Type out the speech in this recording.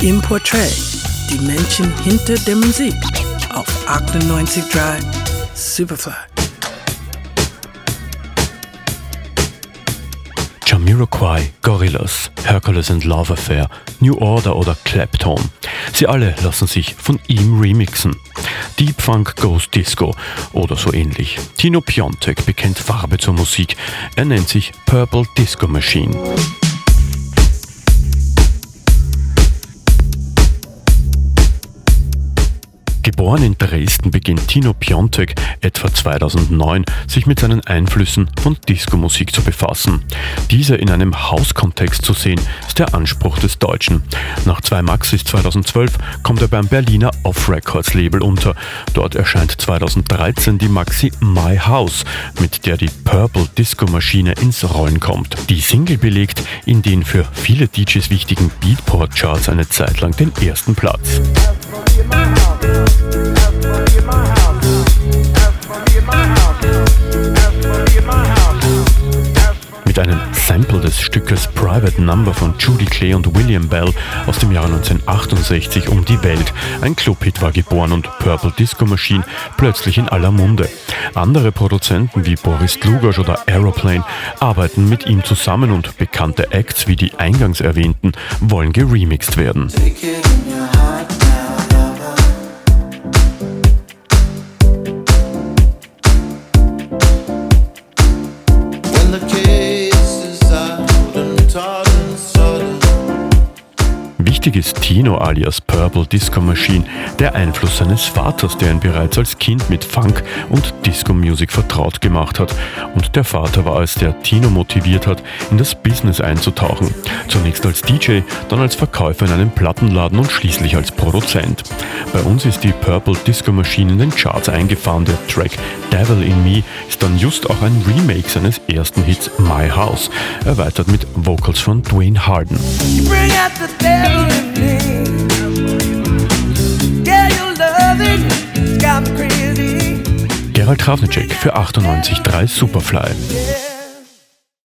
Im Portrait, die Menschen hinter der Musik auf 98.3 Superfly. Jamiroquai, Gorillaz, Hercules and Love Affair, New Order oder Clapton. Sie alle lassen sich von ihm remixen. Deep Funk Ghost Disco oder so ähnlich. Tino Piontek bekennt Farbe zur Musik. Er nennt sich Purple Disco Machine. Geboren in Dresden beginnt Tino Piontek etwa 2009 sich mit seinen Einflüssen von Disco-Musik zu befassen. Diese in einem Hauskontext zu sehen, ist der Anspruch des Deutschen. Nach zwei Maxis 2012 kommt er beim Berliner Off Records Label unter. Dort erscheint 2013 die Maxi My House, mit der die Purple Disco-Maschine ins Rollen kommt. Die Single belegt in den für viele DJs wichtigen Beatport-Charts eine Zeit lang den ersten Platz. Mit einem Sample des Stückes Private Number von Judy Clay und William Bell aus dem Jahr 1968 um die Welt. Ein Clubhit war geboren und Purple Disco Machine plötzlich in aller Munde. Andere Produzenten wie Boris Lugosch oder Aeroplane arbeiten mit ihm zusammen und bekannte Acts wie die eingangs erwähnten wollen geremixed werden. Wichtig ist Tino alias Purple Disco Machine, der Einfluss seines Vaters, der ihn bereits als Kind mit Funk und Disco Music vertraut gemacht hat. Und der Vater war es, der Tino motiviert hat, in das Business einzutauchen. Zunächst als DJ, dann als Verkäufer in einem Plattenladen und schließlich als Produzent. Bei uns ist die Purple Disco Machine in den Charts eingefahren. Der Track Devil in Me ist dann just auch ein Remake seines ersten Hits My House, erweitert mit Vocals von Dwayne Harden. Gerald Krafnicek für 98.3 Superfly.